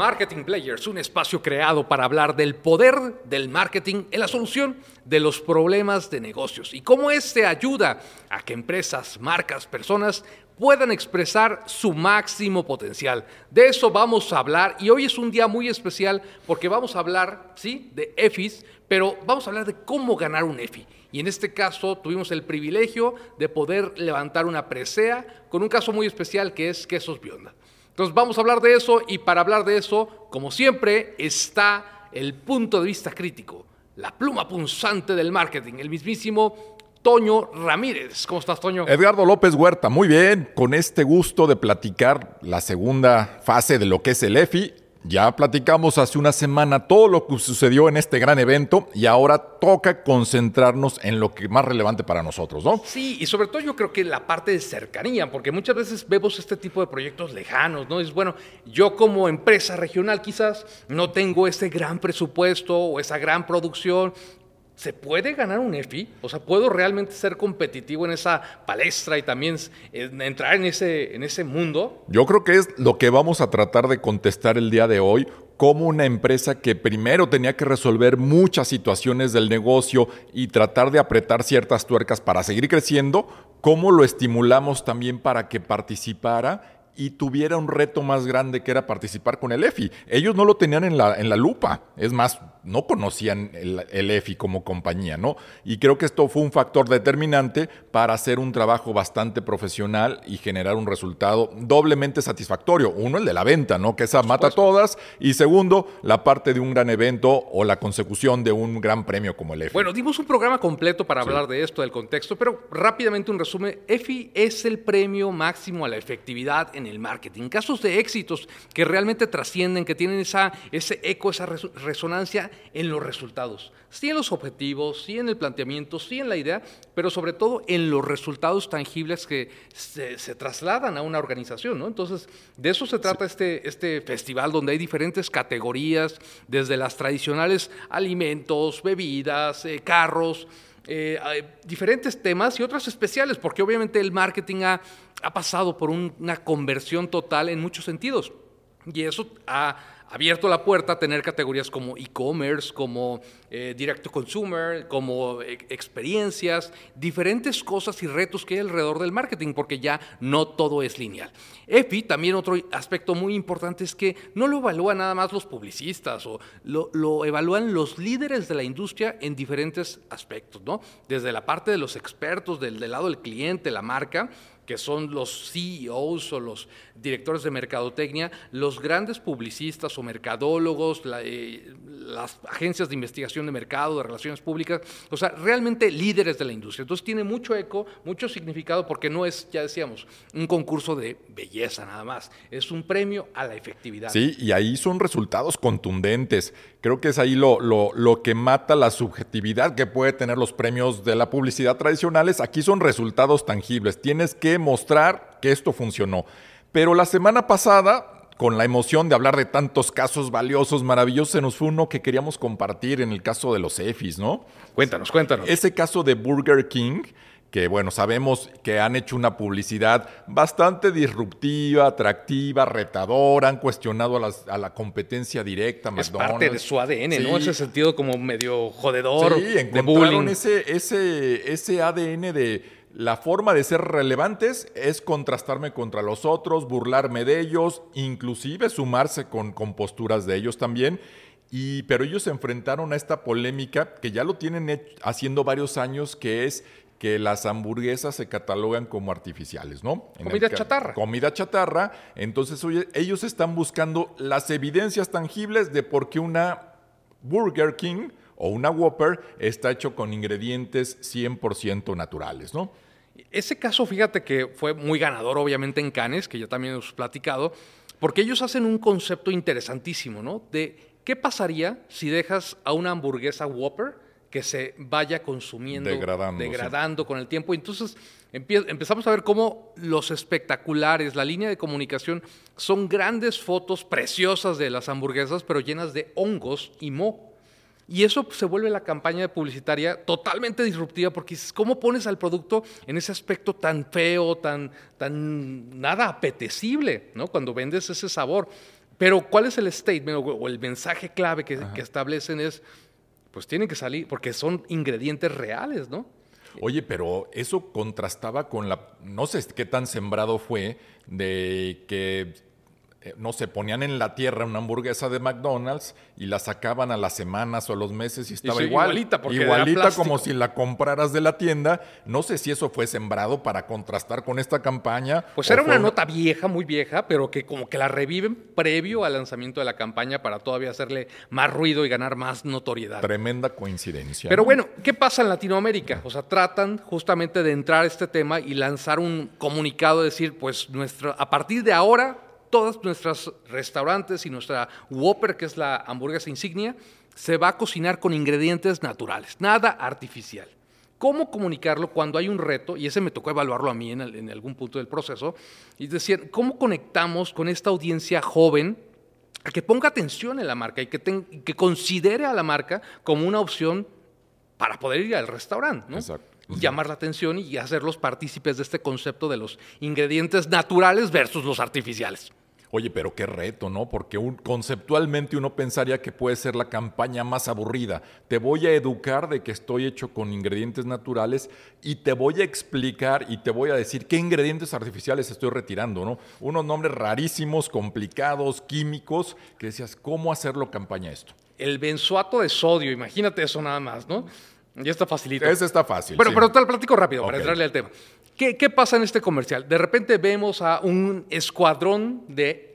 Marketing Players, un espacio creado para hablar del poder del marketing en la solución de los problemas de negocios y cómo este ayuda a que empresas, marcas, personas puedan expresar su máximo potencial. De eso vamos a hablar y hoy es un día muy especial porque vamos a hablar, sí, de EFIs, pero vamos a hablar de cómo ganar un EFI. Y en este caso tuvimos el privilegio de poder levantar una presea con un caso muy especial que es Quesos Bionda. Entonces vamos a hablar de eso y para hablar de eso, como siempre, está el punto de vista crítico, la pluma punzante del marketing, el mismísimo Toño Ramírez. ¿Cómo estás, Toño? Edgardo López Huerta, muy bien, con este gusto de platicar la segunda fase de lo que es el EFI ya platicamos hace una semana todo lo que sucedió en este gran evento y ahora toca concentrarnos en lo que es más relevante para nosotros, ¿no? Sí, y sobre todo yo creo que la parte de cercanía, porque muchas veces vemos este tipo de proyectos lejanos, ¿no? Es bueno, yo como empresa regional quizás no tengo ese gran presupuesto o esa gran producción ¿Se puede ganar un EFI? O sea, ¿puedo realmente ser competitivo en esa palestra y también entrar en ese, en ese mundo? Yo creo que es lo que vamos a tratar de contestar el día de hoy como una empresa que primero tenía que resolver muchas situaciones del negocio y tratar de apretar ciertas tuercas para seguir creciendo, cómo lo estimulamos también para que participara y tuviera un reto más grande que era participar con el EFI. Ellos no lo tenían en la, en la lupa, es más, no conocían el, EFI como compañía, ¿no? Y creo que esto fue un factor determinante para hacer un trabajo bastante profesional y generar un resultado doblemente satisfactorio. Uno, el de la venta, ¿no? Que esa mata todas. Y segundo, la parte de un gran evento o la consecución de un gran premio como el EFI. Bueno, dimos un programa completo para hablar de esto, del contexto, pero rápidamente un resumen. EFI es el premio máximo a la efectividad en el marketing. Casos de éxitos que realmente trascienden, que tienen esa, ese eco, esa resonancia en los resultados. Sí en los objetivos, sí en el planteamiento, sí en la idea, pero sobre todo en los resultados tangibles que se, trasladan a una organización. ¿no? Entonces, de eso se trata este, este festival donde hay diferentes categorías, desde las tradicionales alimentos, bebidas, eh, carros, eh, diferentes temas y otras especiales, porque obviamente el marketing ha, ha pasado por una conversión total en muchos sentidos. Y eso ha abierto la puerta a tener categorías como e-commerce, como eh, direct to consumer, como eh, experiencias, diferentes cosas y retos que hay alrededor del marketing, porque ya no todo es lineal. EPI, también otro aspecto muy importante es que no lo evalúan nada más los publicistas, o lo, evalúan los líderes de la industria en diferentes aspectos, ¿no? Desde la parte de los expertos, del, del lado del cliente, la marca, que son los CEOs o los directores de mercadotecnia, los grandes publicistas o mercadólogos, eh, las agencias de investigación de mercado, de relaciones públicas, o sea, realmente líderes de la industria. Entonces tiene mucho eco, mucho significado, porque no es, ya decíamos, un concurso de belleza nada más, es un premio a la efectividad. Sí, y ahí son resultados contundentes. Creo que es ahí lo, lo, lo que mata la subjetividad que puede tener los premios de la publicidad tradicionales. Aquí son resultados tangibles. Tienes que mostrar que esto funcionó. Pero la semana pasada, con la emoción de hablar de tantos casos valiosos, maravillosos, se nos fue uno que queríamos compartir en el caso de los EFIs, ¿no? Cuéntanos, cuéntanos. Ese caso de Burger King, que bueno, sabemos que han hecho una publicidad bastante disruptiva, atractiva, retadora, han cuestionado a, la competencia directa. Es parte de su ADN, ¿no? Ese sentido como medio jodedor. Sí, encontraron ese, ese, ese ADN de la forma de ser relevantes es contrastarme contra los otros, burlarme de ellos, inclusive sumarse con, con posturas de ellos también. Y, pero ellos se enfrentaron a esta polémica que ya lo tienen haciendo varios años, que es que las hamburguesas se catalogan como artificiales, ¿no? comida chatarra. Comida chatarra. Entonces, oye, ellos están buscando las evidencias tangibles de por qué una Burger King o una Whopper está hecho con ingredientes 100% naturales, ¿no? Ese caso, fíjate que fue muy ganador, obviamente, en Cannes, que ya también hemos platicado, porque ellos hacen un concepto interesantísimo, ¿no? De qué pasaría si dejas a una hamburguesa Whopper que se vaya consumiendo, degradando con el tiempo. Entonces empezamos a ver cómo los espectaculares, la línea de comunicación, son grandes fotos preciosas de las hamburguesas, pero llenas de hongos y moho. Y eso se vuelve la campaña publicitaria totalmente disruptiva porque ¿cómo pones al producto en ese aspecto tan feo, tan, tan nada apetecible, ¿no? Cuando vendes ese sabor. Pero ¿cuál es el statement o, el mensaje clave que, que establecen es, pues tienen que salir, porque son ingredientes reales, ¿no? Oye, pero eso contrastaba con la, no sé qué tan sembrado fue, de que eh, no se ponían en la tierra una hamburguesa de McDonald's y la sacaban a las semanas o a los meses y estaba igual. Igualita, porque igualita como si la compraras de la tienda. No sé si eso fue sembrado para contrastar con esta campaña. Pues era una nota vieja, muy vieja, pero que como que la reviven previo al lanzamiento de la campaña para todavía hacerle más ruido y ganar más notoriedad. Tremenda coincidencia. Pero bueno, ¿qué pasa en Latinoamérica? O sea, tratan justamente de entrar a este tema y lanzar un comunicado, decir, pues nuestro, a partir de ahora todos nuestros restaurantes y nuestra Whopper, que es la hamburguesa insignia, se va a cocinar con ingredientes naturales, nada artificial. ¿Cómo comunicarlo cuando hay un reto? Y ese me tocó evaluarlo a mí en, algún punto del proceso. Y decir, ¿cómo conectamos con esta audiencia joven a que ponga atención en la marca y que, que considere a la marca como una opción para poder ir al restaurante? ¿no? Exacto llamar la atención y hacerlos partícipes de este concepto de los ingredientes naturales versus los artificiales. Oye, pero qué reto, ¿no? Porque conceptualmente uno pensaría que puede ser la campaña más aburrida. Te voy a educar de que estoy hecho con ingredientes naturales y te voy a explicar y te voy a decir qué ingredientes artificiales estoy retirando, ¿no? Unos nombres rarísimos, complicados, químicos, que decías, ¿cómo hacerlo campaña esto? El benzoato de sodio, imagínate eso nada más, ¿no? Ya está facilito. Ese está fácil. Pero, pero te lo platico rápido para entrarle al tema. ¿Qué, pasa en este comercial? De repente vemos a un escuadrón de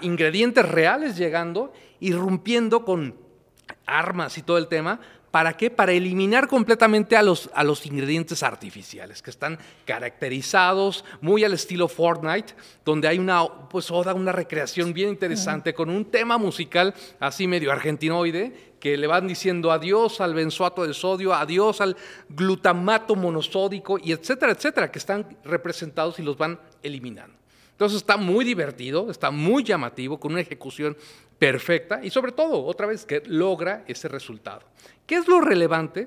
ingredientes reales llegando, irrumpiendo con armas y todo el tema. ¿Para qué? Para eliminar completamente a los, a los ingredientes artificiales, que están caracterizados muy al estilo Fortnite, donde hay una, pues, una recreación bien interesante con un tema musical así medio argentinoide, que le van diciendo adiós al benzoato de sodio, adiós al glutamato monosódico y etcétera, etcétera, que están representados y los van eliminando. Entonces está muy divertido, está muy llamativo, con una ejecución perfecta y sobre todo, otra vez, que logra ese resultado. ¿Qué es lo relevante?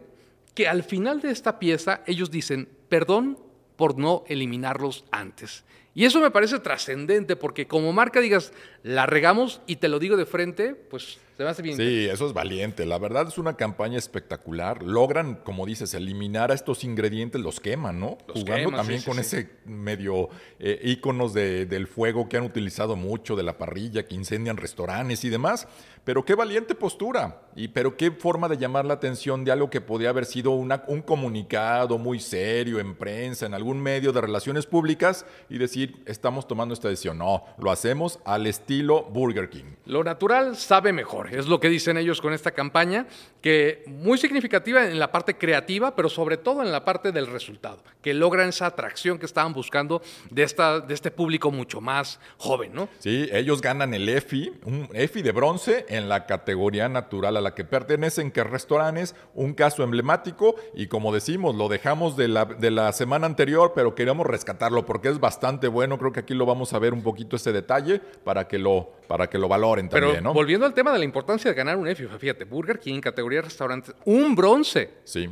Que al final de esta pieza ellos dicen, perdón por no eliminarlos antes. Y eso me parece trascendente porque como marca digas, la regamos y te lo digo de frente, pues se me hace bien. Sí, eso es valiente. La verdad es una campaña espectacular. Logran, como dices, eliminar a estos ingredientes, los queman, ¿no? Jugando también con ese medio eh, íconos del fuego que han utilizado mucho, de la parrilla, que incendian restaurantes y demás. Pero qué valiente postura, y pero qué forma de llamar la atención de algo que podía haber sido una, un comunicado muy serio en prensa, en algún medio de relaciones públicas, y decir, estamos tomando esta decisión. No, lo hacemos al estilo Burger King. Lo natural sabe mejor, es lo que dicen ellos con esta campaña, que muy significativa en la parte creativa, pero sobre todo en la parte del resultado, que logran esa atracción que estaban buscando de, esta, de este público mucho más joven, ¿no? Sí, ellos ganan el EFI, un EFI de bronce en la categoría natural a la que pertenecen, que restaurantes, un caso emblemático y como decimos, lo dejamos de la, de la semana anterior, pero queremos rescatarlo porque es bastante bueno, creo que aquí lo vamos a ver un poquito ese detalle para que lo, para que lo valoren también, pero, Volviendo al tema de la importancia de ganar un EFI, fíjate, Burger King, categoría restaurantes, un bronce. Sí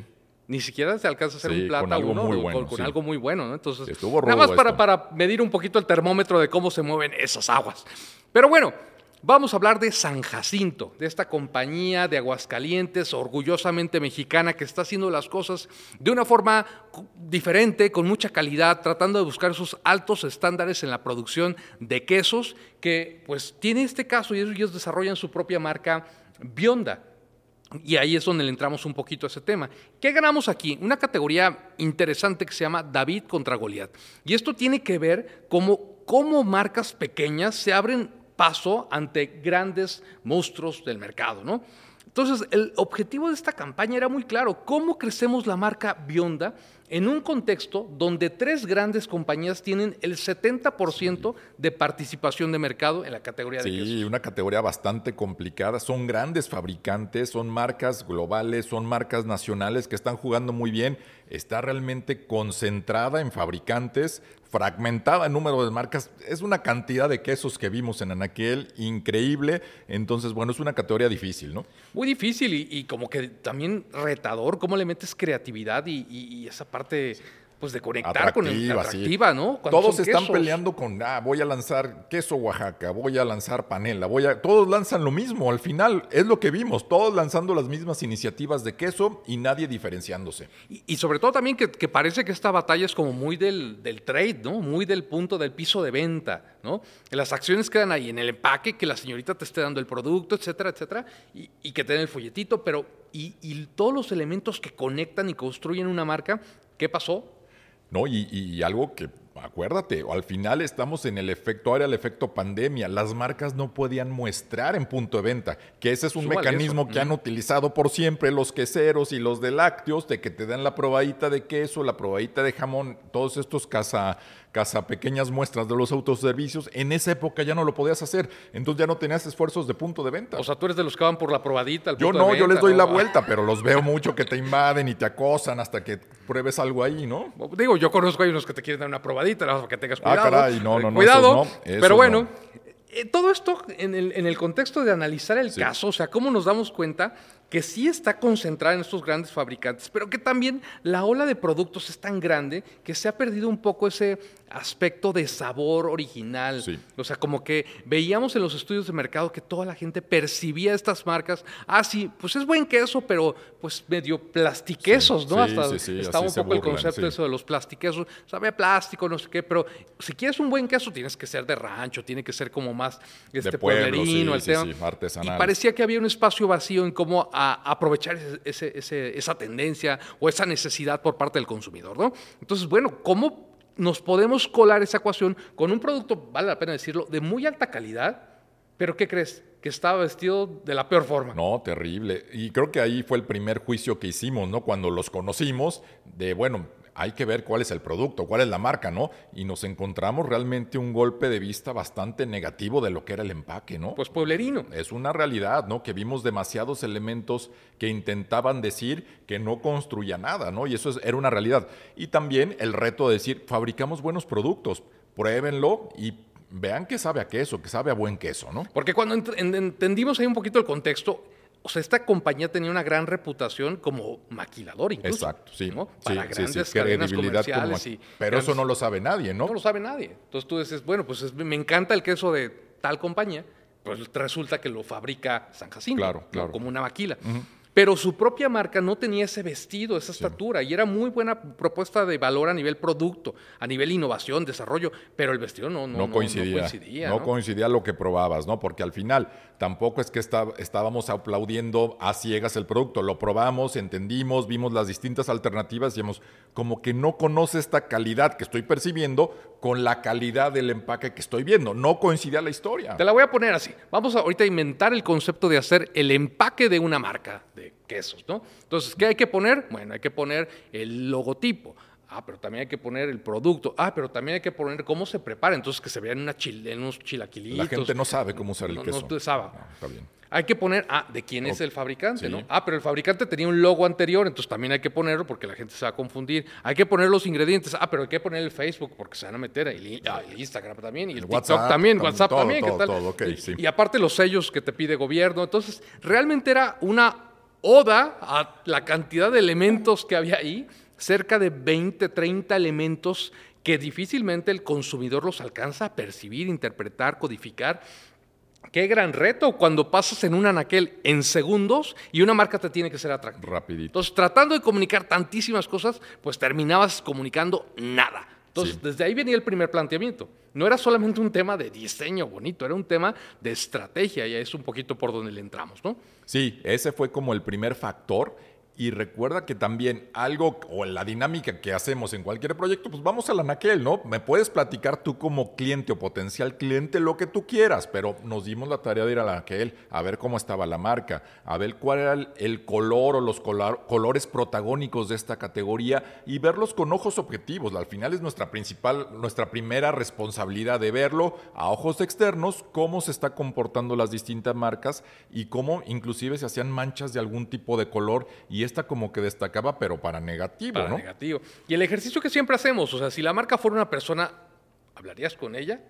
ni siquiera se alcanza a hacer un plata con uno muy bueno, con, algo muy bueno, ¿no? Entonces, nada más para, para, medir un poquito el termómetro de cómo se mueven esas aguas. Pero bueno, Vamos a hablar de San Jacinto, de esta compañía de Aguascalientes orgullosamente mexicana que está haciendo las cosas de una forma diferente, con mucha calidad, tratando de buscar esos altos estándares en la producción de quesos, que pues tiene este caso y ellos desarrollan su propia marca Bionda. Y ahí es donde le entramos un poquito a ese tema. ¿Qué ganamos aquí? Una categoría interesante que se llama David contra Goliat. Y esto tiene que ver cómo, cómo marcas pequeñas se abren paso ante grandes monstruos del mercado, ¿no? Entonces, el objetivo de esta campaña era muy claro, ¿cómo crecemos la marca Bionda en un contexto donde tres grandes compañías tienen el 70% de participación de mercado en la categoría de Sí, una categoría bastante complicada. Son grandes fabricantes, son marcas globales, son marcas nacionales que están jugando muy bien. Está realmente concentrada en fabricantes, fragmentada en número de marcas. Es una cantidad de quesos que vimos en Anaquel increíble. Entonces, bueno, es una categoría difícil, ¿no? Muy difícil y, como que también retador. ¿Cómo le metes creatividad y, y esa parte pues de conectar con el atractiva, ¿no? Todos están peleando con, ah, voy a lanzar queso Oaxaca, voy a lanzar panela, voy a... Todos lanzan lo mismo, al final es lo que vimos, todos lanzando las mismas iniciativas de queso y nadie diferenciándose. Y, sobre todo también que, parece que esta batalla es como muy del, del, trade, ¿no? Muy del punto del piso de venta, ¿no? Las acciones quedan ahí en el empaque, que la señorita te esté dando el producto, etcétera, etcétera, y, y que te den el folletito, pero... Y, y todos los elementos que conectan y construyen una marca, ¿qué pasó? ¿No? Y, algo que, acuérdate, al final estamos en el efecto, ahora el efecto pandemia, las marcas no podían muestrar en punto de venta, que ese es un mecanismo que han utilizado por siempre los queseros y los de lácteos, de que te dan la probadita de queso, la probadita de jamón, todos estos casa casa pequeñas muestras de los autoservicios, en esa época ya no lo podías hacer, entonces ya no tenías esfuerzos de punto de venta. O sea, tú eres de los que van por la probadita. yo no, yo les doy la vuelta, pero los veo mucho que te invaden y te acosan hasta que pruebes algo ahí, ¿no? Digo, yo conozco a unos que te quieren dar una probadita, para que tengas ah, cuidado. Ah, caray, no, no, no. Cuidado, pero bueno. Eh, todo esto en el, en el, contexto de analizar el caso, o sea, cómo nos damos cuenta que sí está concentrada en estos grandes fabricantes, pero que también la ola de productos es tan grande que se ha perdido un poco ese aspecto de sabor original. O sea, como que veíamos en los estudios de mercado que toda la gente percibía estas marcas, ah, sí, pues es buen queso, pero pues medio plastiquesos, ¿no? Hasta estaba un poco el concepto eso de los plastiquesos, sabe plástico, no sé qué, pero si quieres un buen queso tienes que ser de rancho, tiene que ser como más este pueblerino, el tema. artesanal. Y parecía que había un espacio vacío en cómo aprovechar esa tendencia o esa necesidad por parte del consumidor, ¿no? Entonces, bueno, ¿cómo nos podemos colar esa ecuación con un producto, vale la pena decirlo, de muy alta calidad, pero ¿qué crees? Que estaba vestido de la peor forma. No, terrible. Y creo que ahí fue el primer juicio que hicimos, ¿no? Cuando los conocimos, de, bueno, hay que ver cuál es el producto, cuál es la marca, ¿no? Y nos encontramos realmente un golpe de vista bastante negativo de lo que era el empaque, ¿no? Pues pueblerino. Es una realidad, ¿no? Que vimos demasiados elementos que intentaban decir que no construía nada, ¿no? Y eso era una realidad. Y también el reto de decir, fabricamos buenos productos, pruébenlo y vean que sabe a queso, que sabe a buen queso, ¿no? Porque cuando entendimos ahí un poquito el contexto, o sea, esta compañía tenía una gran reputación como maquilador incluso. Exacto, sí. Para grandes cadenas comerciales. Y pero eso no lo sabe nadie, ¿no? No lo sabe nadie. Entonces tú dices, bueno, pues me encanta el queso de tal compañía, pues resulta que lo fabrica San Jacinto. Claro, claro. Como una maquila pero su propia marca no tenía ese vestido, esa estatura, y era muy buena propuesta de valor a nivel producto, a nivel innovación, desarrollo, pero el vestido no, no, coincidía. No, coincidía, lo que probabas, ¿no? Porque al final tampoco es que estábamos aplaudiendo a ciegas el producto, lo probamos, entendimos, vimos las distintas alternativas y hemos como que no conoce esta calidad que estoy percibiendo con la calidad del empaque que estoy viendo. No coincidía la historia. Te la voy a poner así. Vamos a ahorita a inventar el concepto de hacer el empaque de una marca de quesos, ¿no? Entonces, ¿qué hay que poner? Bueno, hay que poner el logotipo. Ah, pero también hay que poner el producto. Ah, pero también hay que poner cómo se prepara. Entonces, que se vean una en unos chilaquilitos. La gente no sabe cómo usar el queso. No sabe. Está bien. Hay que poner, ah, de quién es el fabricante, ¿no? Ah, pero el fabricante tenía un logo anterior, entonces también hay que ponerlo porque la gente se va a confundir. Hay que poner los ingredientes. Ah, pero hay que poner el Facebook porque se van a meter. Ah, el Instagram también y el, TikTok también, WhatsApp también. ¿qué tal? y aparte los sellos que te pide gobierno. Entonces, realmente era una oda a la cantidad de elementos que había ahí, cerca de 20, 30 elementos que difícilmente el consumidor los alcanza a percibir, interpretar, codificar. Qué gran reto cuando pasas en un anaquel en segundos y una marca te tiene que ser atractiva. Rapidito. Entonces, tratando de comunicar tantísimas cosas, pues terminabas comunicando nada. Entonces, desde ahí venía el primer planteamiento. No era solamente un tema de diseño bonito, era un tema de estrategia y es un poquito por donde le entramos, ¿no? Sí, ese fue como el primer factor y recuerda que también algo o la dinámica que hacemos en cualquier proyecto, pues vamos a la naquel, ¿no? Me puedes platicar tú como cliente o potencial cliente lo que tú quieras, pero nos dimos la tarea de ir a la naquel a ver cómo estaba la marca, a ver cuál era el, color o los colores protagónicos de esta categoría y verlos con ojos objetivos. Al final es nuestra principal, nuestra primera responsabilidad de verlo a ojos externos, cómo se está comportando las distintas marcas y cómo inclusive se hacían manchas de algún tipo de color y esta como que destacaba, pero para negativo, para negativo. Y el ejercicio que siempre hacemos, o sea, si la marca fuera una persona, ¿hablarías con ella?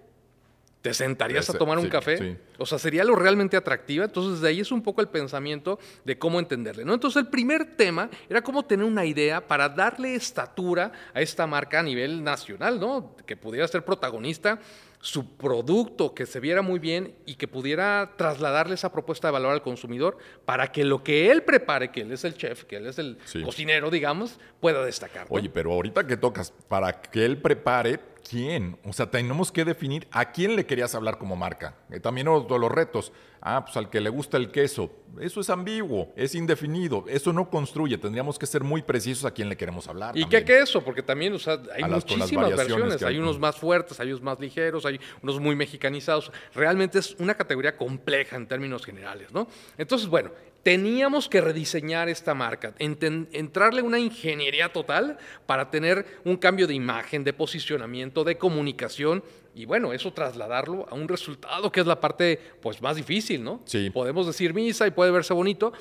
¿Te sentarías a tomar un café? O sea, sería lo realmente atractiva. Entonces, de ahí es un poco el pensamiento de cómo entenderle. ¿no? Entonces, el primer tema era cómo tener una idea para darle estatura a esta marca a nivel nacional, ¿no? Que pudiera ser protagonista su producto que se viera muy bien y que pudiera trasladarle esa propuesta de valor al consumidor para que lo que él prepare, que él es el chef, que él es el cocinero, digamos, pueda destacar. Oye, pero ahorita que tocas, para que él prepare, quién? O sea, tenemos que definir a quién le querías hablar como marca. Eh, también los retos. Ah, pues al que le gusta el queso. Eso es ambiguo, es indefinido, eso no construye. Tendríamos que ser muy precisos a quién le queremos hablar. ¿Y qué queso? Porque también, o sea, hay muchísimas versiones. Hay, hay unos más fuertes, hay unos más ligeros, hay unos muy mexicanizados. Realmente es una categoría compleja en términos generales, ¿no? Entonces, bueno, teníamos que rediseñar esta marca, entrarle una ingeniería total para tener un cambio de imagen, de posicionamiento, de comunicación y bueno, eso trasladarlo a un resultado que es la parte pues más difícil, ¿no? Sí. Podemos decir misa y puede verse bonito,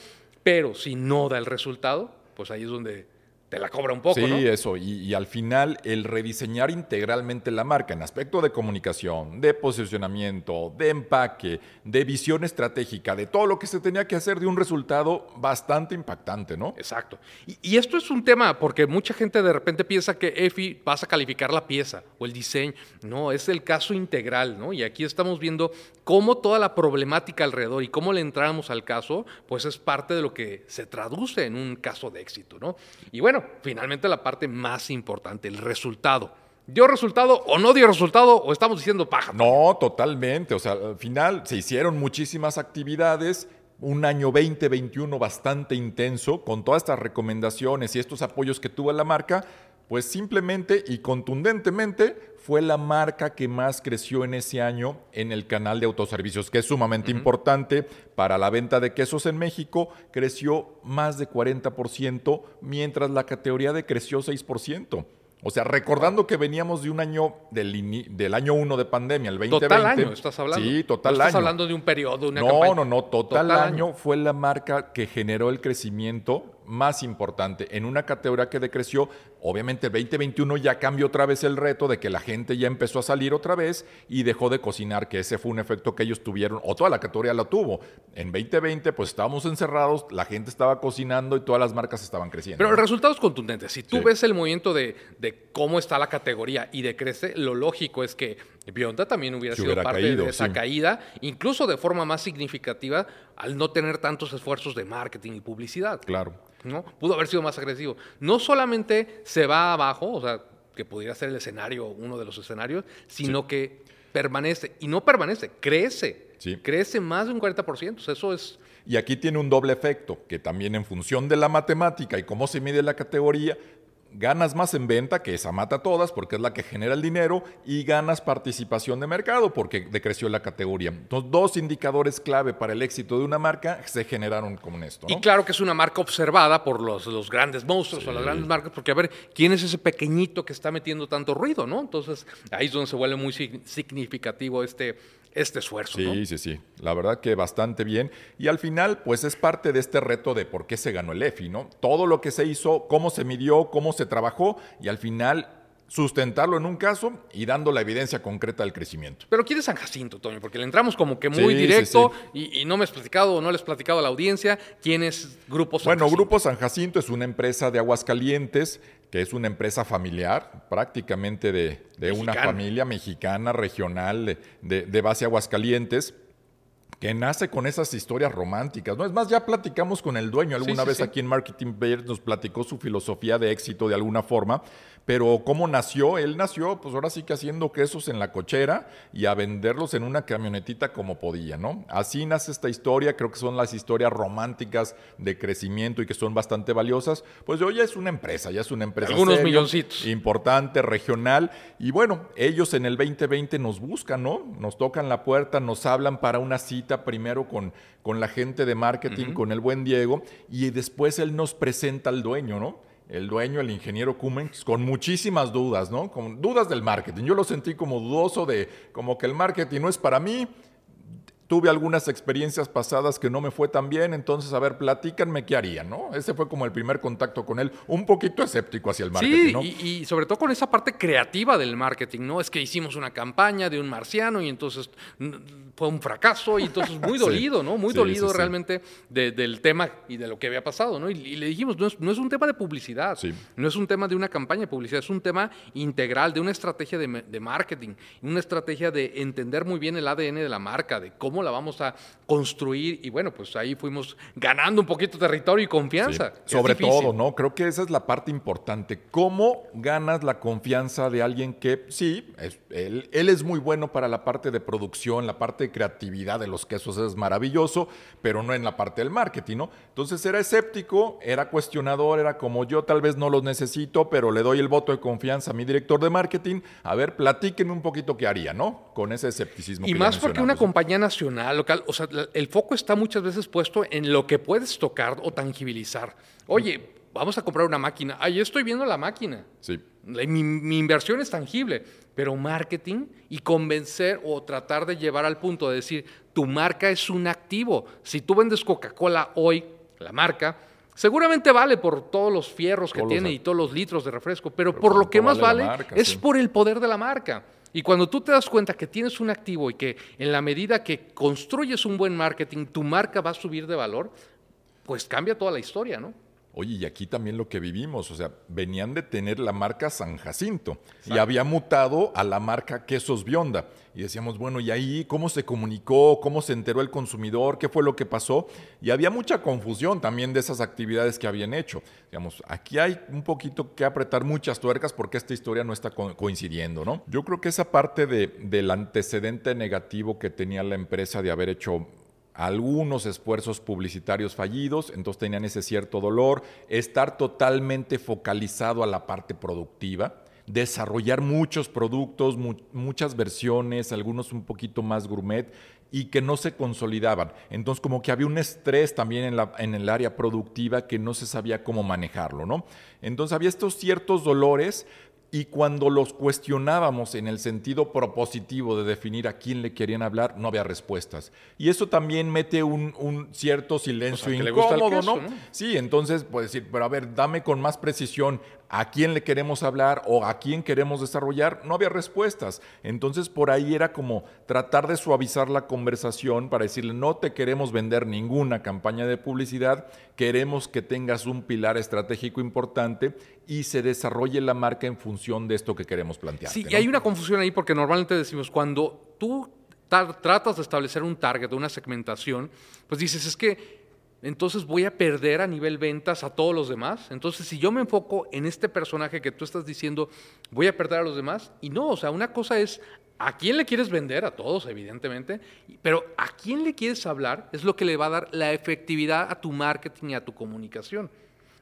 pero si no da el resultado, pues ahí es donde te la cobra un poco. Sí, eso. Y, al final, el rediseñar integralmente la marca en aspecto de comunicación, de posicionamiento, de empaque, de visión estratégica, de todo lo que se tenía que hacer de un resultado bastante impactante, ¿no? Exacto. Y, esto es un tema porque mucha gente de repente piensa que EFI vas a calificar la pieza o el diseño. No, es el caso integral, ¿no? Y aquí estamos viendo cómo toda la problemática alrededor y cómo le entramos al caso, pues es parte de lo que se traduce en un caso de éxito, ¿no? Y bueno, finalmente la parte más importante, el resultado. ¿Dio resultado o no dio resultado o estamos diciendo paja? No, totalmente. O sea, al final se hicieron muchísimas actividades, un año 2021 bastante intenso, con todas estas recomendaciones y estos apoyos que tuvo la marca, pues simplemente y contundentemente fue la marca que más creció en ese año en el canal de autoservicios, que es sumamente importante para la venta de quesos en México, creció más de 40%, mientras la categoría decreció 6%. O sea, recordando que veníamos de un año del, del año 1 de pandemia, el 2020. Total año, estás hablando. Sí, total año. Estás hablando de un periodo, una No, no, no, total, año fue la marca que generó el crecimiento más importante en una categoría que decreció. Obviamente el 2021 ya cambió otra vez el reto de que la gente ya empezó a salir otra vez y dejó de cocinar, que ese fue un efecto que ellos tuvieron, o toda la categoría la tuvo. En 2020 pues estábamos encerrados, la gente estaba cocinando y todas las marcas estaban creciendo. Pero el resultado es contundente. Si tú ves el movimiento de, cómo está la categoría y decrece, lo lógico es que Bionda también hubiera sido parte de esa caída, incluso de forma más significativa al no tener tantos esfuerzos de marketing y publicidad. Claro. ¿no? Pudo haber sido más agresivo. No solamente se va abajo, o sea, que pudiera ser el escenario, uno de los escenarios, sino que permanece, y no permanece, crece. Crece más de un 40%. Eso es... Y aquí tiene un doble efecto, que también en función de la matemática y cómo se mide la categoría, ganas más en venta, que esa mata todas, porque es la que genera el dinero, y ganas participación de mercado, porque decreció la categoría. Entonces, dos indicadores clave para el éxito de una marca se generaron con esto. Y claro que es una marca observada por los, los grandes monstruos o las grandes marcas, porque a ver, ¿quién es ese pequeñito que está metiendo tanto ruido? ¿no? Entonces, ahí es donde se vuelve muy significativo este, este esfuerzo. Sí, sí, sí. La verdad que bastante bien. Y al final, pues es parte de este reto de por qué se ganó el EFI, ¿no? Todo lo que se hizo, cómo se midió, cómo se trabajó y al final sustentarlo en un caso y dando la evidencia concreta del crecimiento. Pero ¿quién es San Jacinto, Toño? Porque le entramos como que muy directo Y, no me has platicado o no les he platicado a la audiencia quién es Grupo San bueno, Grupo San Jacinto es una empresa de aguas calientes que es una empresa familiar, prácticamente de, una familia mexicana regional de, de base Aguascalientes que nace con esas historias románticas, ¿no? Es más, ya platicamos con el dueño alguna vez aquí en Marketing Bears, nos platicó su filosofía de éxito de alguna forma, pero ¿cómo nació? Él nació, pues ahora sí que haciendo quesos en la cochera y a venderlos en una camionetita como podía, ¿no? Así nace esta historia, creo que son las historias románticas de crecimiento y que son bastante valiosas. Pues hoy ya es una empresa, ya es una empresa. Algunos milloncitos. Importante, regional. Y bueno, ellos en el 2020 nos buscan, ¿no? Nos tocan la puerta, nos hablan para una cita primero con, con la gente de marketing, con el buen Diego, y después él nos presenta al dueño, ¿no? el dueño, el ingeniero Cummings, con muchísimas dudas, ¿no? Con dudas del marketing. Yo lo sentí como dudoso de, como que el marketing no es para mí. Tuve algunas experiencias pasadas que no me fue tan bien, entonces, a ver, platícanme qué harían, ¿no? Ese fue como el primer contacto con él, un poquito escéptico hacia el marketing, sí, ¿no? Y, y, sobre todo con esa parte creativa del marketing, ¿no? Es que hicimos una campaña de un marciano y entonces fue un fracaso y entonces muy dolido, sí, ¿no? Muy sí, dolido realmente de, del tema y de lo que había pasado, ¿no? Y, y le dijimos, no es, no es, un tema de publicidad, no es un tema de una campaña de publicidad, es un tema integral, de una estrategia de, de marketing, una estrategia de entender muy bien el ADN de la marca, de cómo la vamos a construir y bueno, pues ahí fuimos ganando un poquito de territorio y confianza. Sí. Sobre todo, ¿no? Creo que esa es la parte importante. ¿Cómo ganas la confianza de alguien que sí, es, él, él, es muy bueno para la parte de producción, la parte de creatividad de los quesos es maravilloso, pero no en la parte del marketing, ¿no? Entonces era escéptico, era cuestionador, era como yo tal vez no los necesito, pero le doy el voto de confianza a mi director de marketing. A ver, platíquenme un poquito qué haría, ¿no? Con ese escepticismo. Y que más porque una compañía nacional, local, o sea, el foco está muchas veces puesto en lo que puedes tocar o tangibilizar. Oye, vamos a comprar una máquina. Ahí estoy viendo la máquina. Sí. Mi, mi, inversión es tangible, pero marketing y convencer o tratar de llevar al punto de decir, tu marca es un activo. Si tú vendes Coca-Cola hoy, la marca, seguramente vale por todos los fierros que Todos tiene los- y todos los litros de refresco, pero, Pero por lo ¿cuánto que más vale marca? es Sí. por el poder de la marca. Y cuando tú te das cuenta que tienes un activo y que en la medida que construyes un buen marketing, tu marca va a subir de valor, pues cambia toda la historia, ¿no? Oye, y aquí también lo que vivimos, o sea, venían de tener la marca San Jacinto y había mutado a la marca Quesos Bionda. Y decíamos, bueno, ¿y ahí cómo se comunicó? ¿Cómo se enteró el consumidor? ¿Qué fue lo que pasó? Y había mucha confusión también de esas actividades que habían hecho. Digamos, aquí hay un poquito que apretar muchas tuercas porque esta historia no está co- coincidiendo, ¿no? Yo creo que esa parte de- del antecedente negativo que tenía la empresa de haber hecho algunos esfuerzos publicitarios fallidos, entonces tenían ese cierto dolor, estar totalmente focalizado a la parte productiva, desarrollar muchos productos, mu- muchas versiones, algunos un poquito más gourmet y que no se consolidaban. Entonces como que había un estrés también en el área productiva que no se sabía cómo manejarlo, ¿no? Entonces había estos ciertos dolores y cuando los cuestionábamos en el sentido propositivo de definir a quién le querían hablar, no había respuestas. Y eso también mete un, un cierto silencio al que le gusta el incómodo, queso, ¿no? ¿no? Sí, entonces puedes decir, pero a ver, dame con más precisión a quién le queremos hablar o a quién queremos desarrollar. No había respuestas. Entonces por ahí era como tratar de suavizar la conversación para decirle, no te queremos vender ninguna campaña de publicidad, queremos que tengas un pilar estratégico importante y se desarrolle la marca en función de esto que queremos plantear. Sí, y hay una confusión ahí porque normalmente decimos, cuando tú tratas de establecer un target, una segmentación, pues dices, es que entonces voy a perder a nivel ventas a todos los demás. Entonces, si yo me enfoco en este personaje que tú estás diciendo, voy a perder a los demás. Y no, o sea, una cosa es a quién le quieres vender, a todos, evidentemente, pero a quién le quieres hablar es lo que le va a dar la efectividad a tu marketing y a tu comunicación.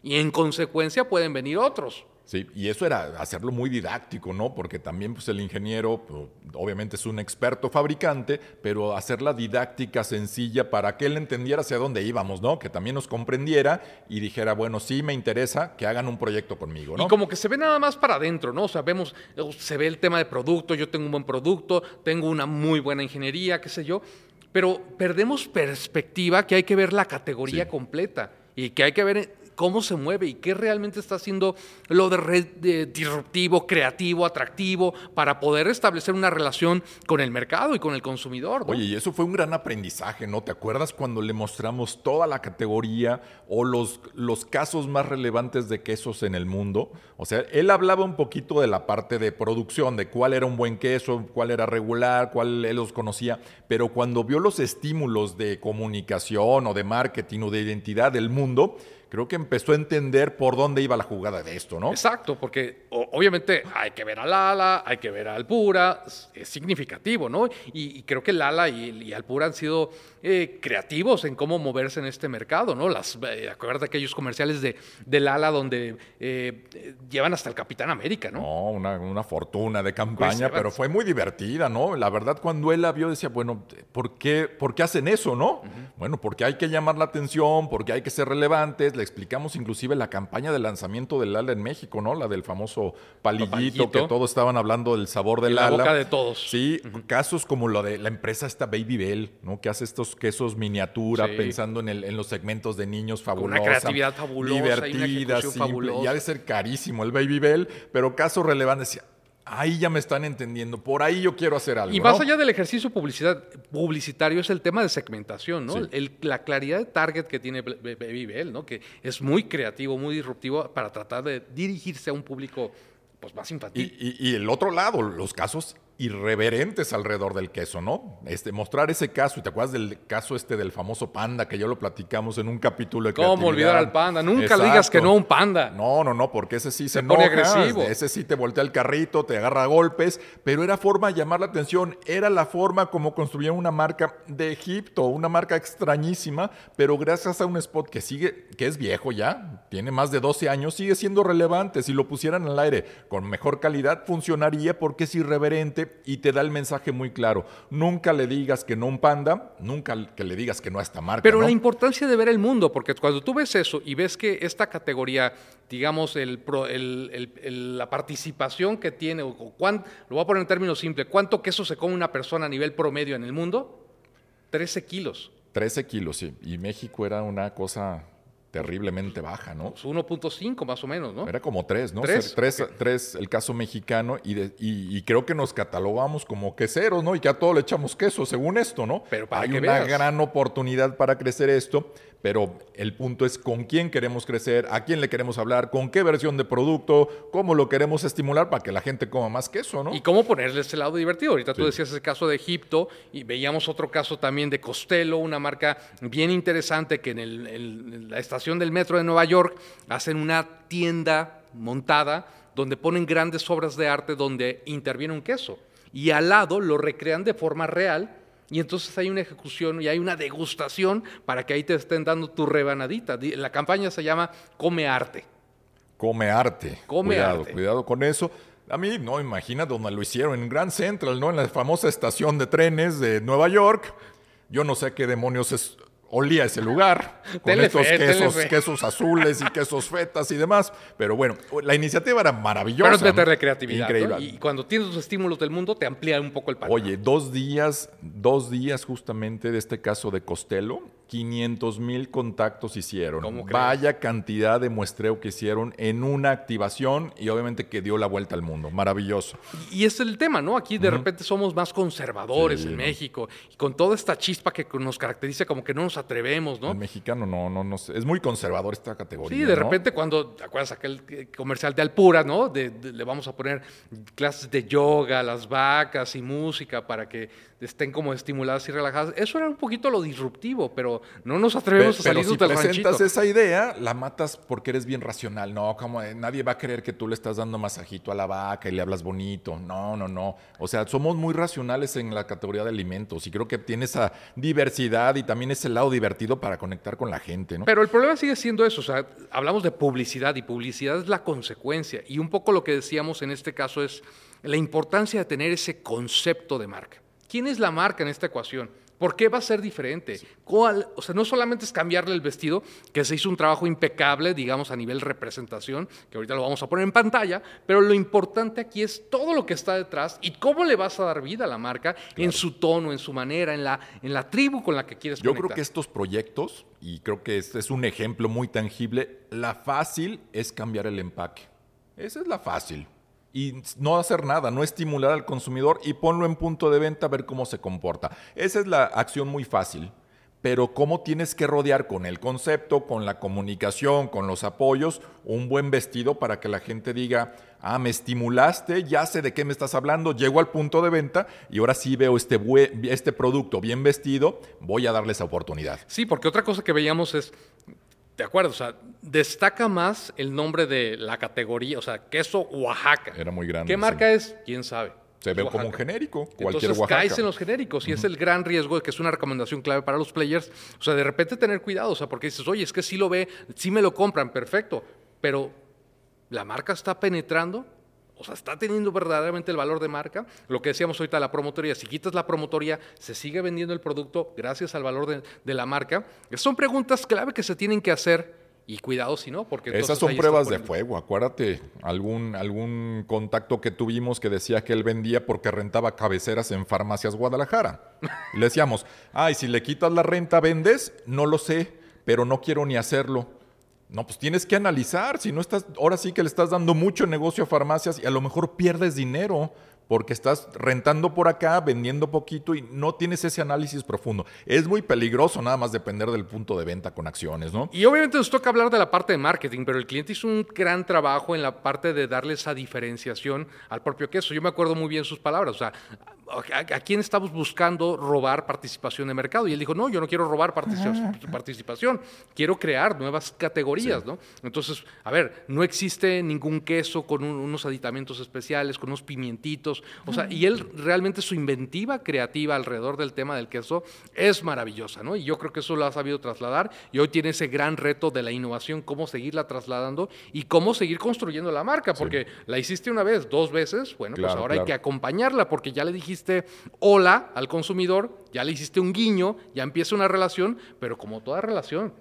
Y en consecuencia pueden venir otros. Sí, y eso era hacerlo muy didáctico, ¿no? Porque también pues, el ingeniero pues, obviamente es un experto fabricante, pero hacerla didáctica, sencilla, para que él entendiera hacia dónde íbamos, ¿no? Que también nos comprendiera y dijera, bueno, sí me interesa que hagan un proyecto conmigo, ¿no? Y como que se ve nada más para adentro, ¿no? O sea, vemos, eh, se ve el tema de producto, yo tengo un buen producto, tengo una muy buena ingeniería, qué sé yo, pero perdemos perspectiva que hay que ver la categoría Sí. completa y que hay que ver cómo se mueve y qué realmente está haciendo lo de, red- disruptivo, creativo, atractivo, para poder establecer una relación con el mercado y con el consumidor. Oye, y eso fue un gran aprendizaje, ¿no? ¿Te acuerdas cuando le mostramos toda la categoría o los, los casos más relevantes de quesos en el mundo? O sea, él hablaba un poquito de la parte de producción, de cuál era un buen queso, cuál era regular, cuál él los conocía, pero cuando vio los estímulos de comunicación o de marketing o de identidad del mundo, creo que empezó a entender por dónde iba la jugada de esto, ¿no? Exacto, porque obviamente hay que ver a Lala, hay que ver a Alpura, es, significativo, ¿no? Y, creo que Lala y Alpura han sido eh, creativos en cómo moverse en este mercado, ¿no? Las, eh, acuérdate de aquellos comerciales de, de Lala donde eh, llevan hasta el Capitán América, ¿no? No, una, una fortuna de campaña, Pues, pero fue muy divertida, ¿no? La verdad, cuando él la vio, decía, bueno, ¿por qué, por qué hacen eso, no? Bueno, porque hay que llamar la atención, porque hay que ser relevantes, le explicamos inclusive la campaña de lanzamiento del ala en México, ¿no? La del famoso palillito, que todos estaban hablando del sabor del la ala. boca de todos. Sí, casos como lo de la empresa esta Baby Bell, ¿no? Que hace estos quesos miniatura Sí. pensando en, el- en los segmentos de niños Con fabulosa. una creatividad fabulosa y divertida, ejecución simple. Y ha de ser carísimo el Baby Bell, pero casos relevantes. decía, Ahí ya me están entendiendo, por ahí yo quiero hacer algo. Y más ¿no? allá del ejercicio publicidad, publicitario es el tema de segmentación, ¿no? Sí. El- la claridad de target que tiene Baby Bell, ¿no? Que es muy creativo, muy disruptivo para tratar de dirigirse a un público pues, más Y, infantil. y- y el otro lado, los casos irreverentes alrededor del queso, ¿no? Este, mostrar ese caso, y te acuerdas del caso este del famoso panda, que ya lo platicamos en un capítulo de ¿Cómo olvidar al panda? Nunca Exacto. digas que no a un panda. No, no, no, porque ese sí se, Se pone enoja, agresivo. Ese sí te voltea el carrito, te agarra a golpes, pero era forma de llamar la atención, era la forma como construyeron una marca de Egipto, una marca extrañísima, pero gracias a un spot que sigue, que es viejo ya, tiene más de 12 años, sigue siendo relevante. Si lo pusieran al aire con mejor calidad, funcionaría porque es irreverente y te da el mensaje muy claro. Nunca le digas que no un panda, nunca que le digas que no a esta marca. Pero ¿no? la importancia de ver el mundo, porque cuando tú ves eso y ves que esta categoría, digamos, el, el- la participación que tiene, o, o cuán- lo voy a poner en términos simples, ¿cuánto queso se come una persona a nivel promedio en el mundo? 13 kilos. 13 kilos, sí. Y México era una cosa terriblemente baja, ¿no? Pues 1.5 más o menos, ¿no? Era como tres, ¿no? ¿Tres? Ser- Tres, Ok. tres el caso mexicano y, de- y, y creo que nos catalogamos como queseros, ¿no? Y que a todo le echamos queso, según esto, ¿no? Pero para Hay que una veas. gran oportunidad para crecer esto, pero el punto es con quién queremos crecer, a quién le queremos hablar, con qué versión de producto, cómo lo queremos estimular para que la gente coma más queso, ¿no? Y cómo ponerle ese lado divertido. Ahorita tú Sí. decías ese caso de Egipto y veíamos otro caso también de Costello, una marca bien interesante que en, el- el- en la estación del metro de Nueva York hacen una tienda montada donde ponen grandes obras de arte donde interviene un queso. Y al lado lo recrean de forma real. Y entonces hay una ejecución y hay una degustación para que ahí te estén dando tu rebanadita. Di- La campaña se llama Come Arte. Come arte. Come cuidado, arte. cuidado con eso. A mí, no, imagina donde lo hicieron, en Grand Central, ¿no? En la famosa estación de trenes de Nueva York. Yo no sé qué demonios es- olía ese lugar. Con estos quesos, quesos azules y quesos fetas y demás. Pero bueno, la iniciativa era maravillosa. Pero es ¿no? meterle creatividad. ¿no? Increíble. Y cuando tienes los estímulos del mundo, te amplía un poco el panorama. Oye, dos días, dos días justamente de este caso de Costello, 500 mil contactos hicieron. ¿Cómo crees? Vaya cantidad de muestreo que hicieron en una activación y obviamente que dio la vuelta al mundo. Maravilloso. Y es el tema, ¿no? Aquí de repente somos más conservadores Sí, en ¿no? México y con toda esta chispa que nos caracteriza, como que no nos atrevemos, ¿no? El mexicano no, no, no. Es muy conservador esta categoría. Sí, de ¿no? repente cuando, ¿te acuerdas aquel eh, comercial de Alpura, ¿no? De- de- le vamos a poner clases de yoga, las vacas y música para que estén como estimuladas y relajadas. Eso era un poquito lo disruptivo, pero no nos atrevemos a pero salir si del presentas ranchito. esa idea, la matas porque eres bien racional. No, como eh, nadie va a creer que tú le estás dando masajito a la vaca y le hablas bonito. No, no, no. O sea, somos muy racionales en la categoría de alimentos y creo que tiene esa diversidad y también ese lado divertido para conectar con la gente, ¿no? Pero el problema sigue siendo eso, o sea, hablamos de publicidad y publicidad es la consecuencia. Y un poco lo que decíamos en este caso es la importancia de tener ese concepto de marca. ¿Quién es la marca en esta ecuación? ¿Por qué va a ser diferente? ¿Cuál? O sea, no solamente es cambiarle el vestido, que se hizo un trabajo impecable, digamos, a nivel representación, que ahorita lo vamos a poner en pantalla, pero lo importante aquí es todo lo que está detrás y cómo le vas a dar vida a la marca en su tono, en su manera, en la, en la tribu con la que quieres Yo creo conectar. que estos proyectos, y creo que este es un ejemplo muy tangible, la fácil es cambiar el empaque. Esa es la fácil. Y no hacer nada, no estimular al consumidor y ponlo en punto de venta a ver cómo se comporta. Esa es la acción muy fácil. Pero cómo tienes que rodear con el concepto, con la comunicación, con los apoyos, un buen vestido para que la gente diga, ah, me estimulaste, ya sé de qué me estás hablando, llego al punto de venta y ahora sí veo este, este producto bien vestido, voy a darle esa oportunidad. Sí, porque otra cosa que veíamos es, de acuerdo, o sea, destaca más el nombre de la categoría, o sea, queso Oaxaca. Era muy grande, ¿Qué sí. marca es? ¿Quién sabe? Se ve Oaxaca. como un genérico, cualquier Entonces Oaxaca. caes en los genéricos y es el gran riesgo, que es una recomendación clave para los players. O sea, de repente tener cuidado, o sea, porque dices, oye, es que sí lo ve, sí me lo compran, perfecto, pero la marca está penetrando, o sea, está teniendo verdaderamente el valor de marca. Lo que decíamos ahorita, la promotoría, si quitas la promotoría, se sigue vendiendo el producto gracias al valor de, de la marca. Son preguntas clave que se tienen que hacer Y cuidado si no, porque... Esas son pruebas de fuego, acuérdate, algún, algún contacto que tuvimos que decía que él vendía porque rentaba cabeceras en farmacias Guadalajara. le decíamos, ay, si le quitas la renta, ¿vendes? No lo sé, pero no quiero ni hacerlo. No, pues tienes que analizar, si no estás, ahora sí que le estás dando mucho negocio a farmacias y a lo mejor pierdes dinero porque estás rentando por acá, vendiendo poquito y no tienes ese análisis profundo. Es muy peligroso nada más depender del punto de venta con acciones, ¿no? Y obviamente nos toca hablar de la parte de marketing, pero el cliente hizo un gran trabajo en la parte de darle esa diferenciación al propio queso. Yo me acuerdo muy bien sus palabras, o sea, ¿a, quién estamos buscando robar participación de mercado? Y él dijo, no, yo no quiero robar participación, quiero crear nuevas categorías, ¿no? Entonces, a ver, no existe ningún queso con unos aditamentos especiales, con unos pimientitos, o sea, y él realmente su inventiva creativa alrededor del tema del queso es maravillosa, ¿no? Y yo creo que eso lo ha sabido trasladar y hoy tiene ese gran reto de la innovación, cómo seguirla trasladando y cómo seguir construyendo la marca, porque la hiciste una vez, dos veces, bueno, pues ahora hay que acompañarla porque ya le dijiste hola al consumidor, ya le hiciste un guiño, ya empieza una relación, pero como toda relación,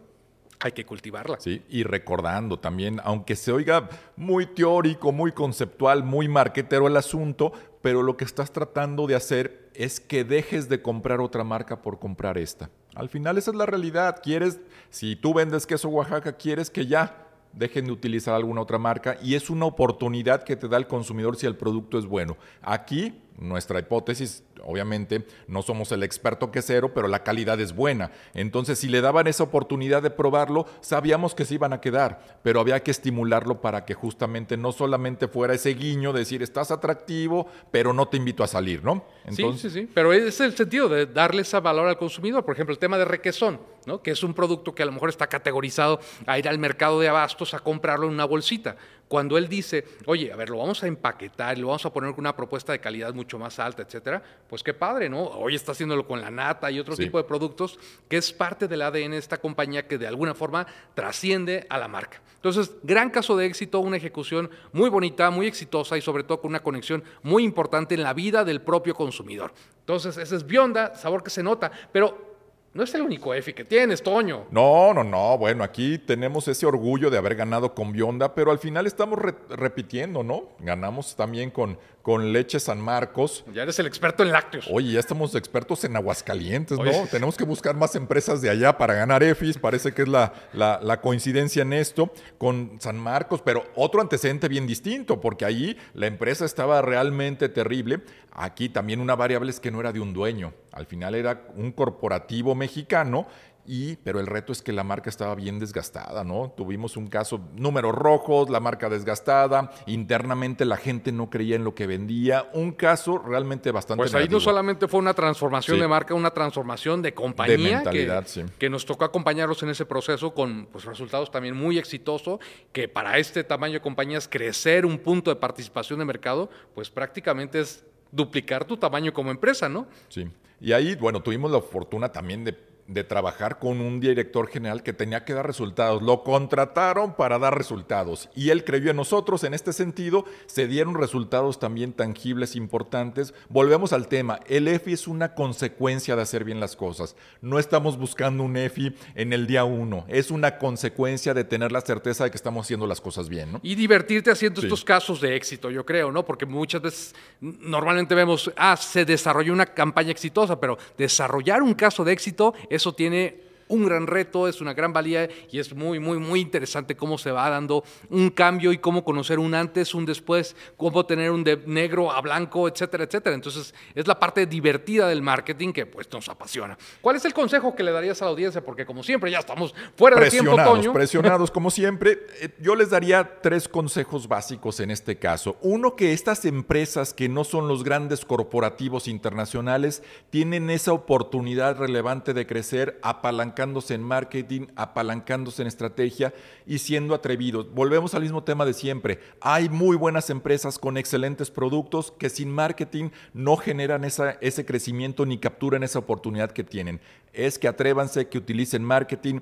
hay que cultivarla. Sí, y recordando también, aunque se oiga muy teórico, muy conceptual, muy marquetero el asunto, pero lo que estás tratando de hacer es que dejes de comprar otra marca por comprar esta. Al final esa es la realidad. Quieres, si tú vendes queso Oaxaca, quieres que ya dejen de utilizar alguna otra marca y es una oportunidad que te da el consumidor si el producto es bueno. Aquí nuestra hipótesis, obviamente, no somos el experto quesero, pero la calidad es buena. Entonces, si le daban esa oportunidad de probarlo, sabíamos que se iban a quedar, pero había que estimularlo para que justamente no solamente fuera ese guiño de decir, estás atractivo, pero no te invito a salir, ¿no? Entonces, sí, sí, sí. Pero es el sentido de darle ese valor al consumidor. Por ejemplo, el tema de requesón, ¿no? Que es un producto que a lo mejor está categorizado a ir al mercado de abastos a comprarlo en una bolsita. Cuando él dice, oye, a ver, lo vamos a empaquetar lo vamos a poner con una propuesta de calidad mucho más alta, etcétera, pues qué padre, ¿no? Hoy está haciéndolo con la nata y otro tipo de productos que es parte del ADN de esta compañía que de alguna forma trasciende a la marca. Entonces, gran caso de éxito, una ejecución muy bonita, muy exitosa y sobre todo con una conexión muy importante en la vida del propio consumidor. Entonces, ese es Bionda, sabor que se nota, pero no es el único EFI que tienes, Toño. No, no, no. Bueno, aquí tenemos ese orgullo de haber ganado con Bionda, pero al final estamos repitiendo, ¿no? Ganamos también con, con Leche San Marcos. Ya eres el experto en lácteos. Oye, ya estamos expertos en Aguascalientes, ¿no? Tenemos que buscar más empresas de allá para ganar EFIs. Parece que es la, la, coincidencia en esto con San Marcos, pero otro antecedente bien distinto, porque allí la empresa estaba realmente terrible. Aquí también una variable es que no era de un dueño. Al final era un corporativo mexicano y, pero el reto es que la marca estaba bien desgastada, ¿no? Tuvimos un caso, números rojos, la marca desgastada, internamente la gente no creía en lo que vendía, un caso realmente bastante Pues ahí no solamente fue una transformación de marca, una transformación de compañía. De mentalidad, que, que nos tocó acompañarlos en ese proceso con pues, resultados también muy exitosos, que para este tamaño de compañías crecer un punto de participación de mercado, pues prácticamente es duplicar tu tamaño como empresa, ¿no? Sí. Y ahí, bueno, tuvimos la fortuna también de de trabajar con un director general que tenía que dar resultados. Lo contrataron para dar resultados y él creyó en nosotros. En este sentido, se dieron resultados también tangibles, importantes. Volvemos al tema. El EFI es una consecuencia de hacer bien las cosas. No estamos buscando un EFI en el día uno. Es una consecuencia de tener la certeza de que estamos haciendo las cosas bien. ¿no? Y divertirte haciendo estos casos de éxito, yo creo, ¿no? Porque muchas veces normalmente vemos, ah, se desarrolló una campaña exitosa, pero desarrollar un caso de éxito eso tiene un gran reto, es una gran valía y es muy, muy, muy interesante cómo se va dando un cambio y cómo conocer un antes, un después, cómo tener un de negro a blanco, etcétera, etcétera. Entonces, es la parte divertida del marketing que pues nos apasiona. ¿Cuál es el consejo que le darías a la audiencia? Porque como siempre ya estamos fuera de tiempo, Toño. Presionados, como siempre. Eh, yo les daría tres consejos básicos en este caso. Uno, que estas empresas que no son los grandes corporativos internacionales tienen esa oportunidad relevante de crecer apalancando apalancándose en marketing, apalancándose en estrategia y siendo atrevidos. Volvemos al mismo tema de siempre. Hay muy buenas empresas con excelentes productos que sin marketing no generan ese crecimiento ni capturan esa oportunidad que tienen. Es que atrévanse, que utilicen marketing.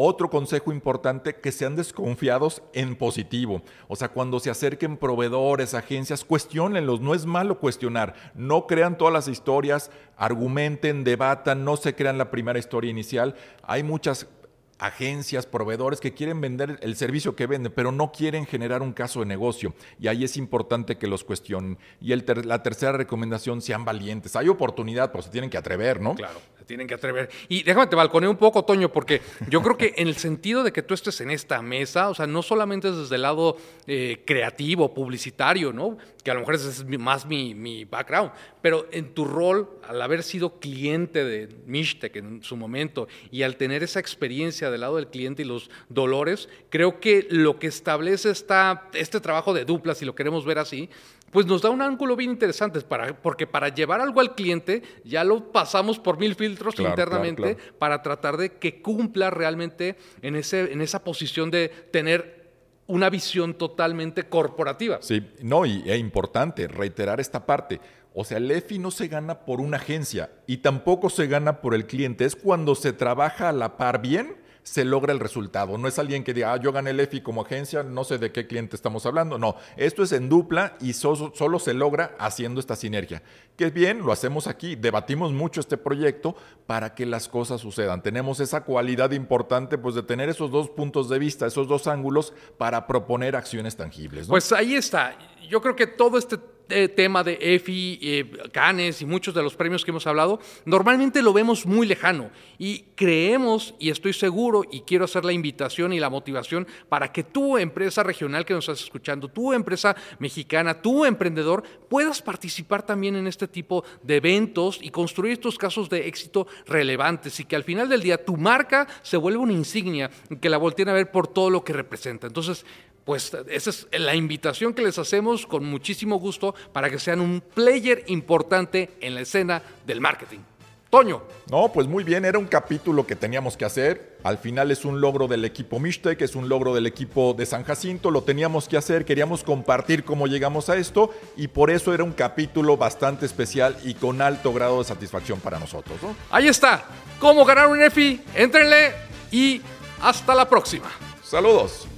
Otro consejo importante, que sean desconfiados en positivo. O sea, cuando se acerquen proveedores, agencias, cuestionenlos. No es malo cuestionar. No crean todas las historias, argumenten, debatan, no se crean la primera historia inicial. Hay muchas agencias, proveedores que quieren vender el servicio que venden, pero no quieren generar un caso de negocio. Y ahí es importante que los cuestionen. Y la tercera recomendación, sean valientes. Hay oportunidad, pero se tienen que atrever, ¿no? Claro, tienen que atrever. Y déjame te balconeo un poco, Toño, porque yo creo que en el sentido de que tú estés en esta mesa, o sea, no solamente es desde el lado eh, creativo, publicitario, ¿no? Que a lo mejor ese es más mi, mi background, pero en tu rol, al haber sido cliente de Mishtec en su momento y al tener esa experiencia del lado del cliente y los dolores, creo que lo que establece esta, este trabajo de dupla, si lo queremos ver así, pues nos da un ángulo bien interesante, para, porque para llevar algo al cliente ya lo pasamos por mil filtros internamente para tratar de que cumpla realmente en, ese, en esa posición de tener una visión totalmente corporativa. Sí, no, y es importante reiterar esta parte. O sea, el EFI no se gana por una agencia y tampoco se gana por el cliente. Es cuando se trabaja a la par bien se logra el resultado. No es alguien que diga, ah, yo gané el EFI como agencia, no sé de qué cliente estamos hablando. No, esto es en dupla y solo se logra haciendo esta sinergia. Que bien, lo hacemos aquí, debatimos mucho este proyecto para que las cosas sucedan. Tenemos esa cualidad importante pues de tener esos dos puntos de vista, esos dos ángulos para proponer acciones tangibles. Pues ahí está. Yo creo que todo este tema de EFI, eh, Canes y muchos de los premios que hemos hablado, normalmente lo vemos muy lejano y creemos, y estoy seguro, y quiero hacer la invitación y la motivación para que tu empresa regional que nos estás escuchando, tu empresa mexicana, tu emprendedor, puedas participar también en este tipo de eventos y construir estos casos de éxito relevantes y que al final del día tu marca se vuelva una insignia que la volteen a ver por todo lo que representa. Entonces, pues esa es la invitación que les hacemos con muchísimo gusto para que sean un player importante en la escena del marketing. Toño. No, pues muy bien, era un capítulo que teníamos que hacer. Al final es un logro del equipo Mishtec, es un logro del equipo de San Jacinto, lo teníamos que hacer, queríamos compartir cómo llegamos a esto y por eso era un capítulo bastante especial y con alto grado de satisfacción para nosotros. Ahí está, cómo ganar un EFI, éntrenle y hasta la próxima. Saludos.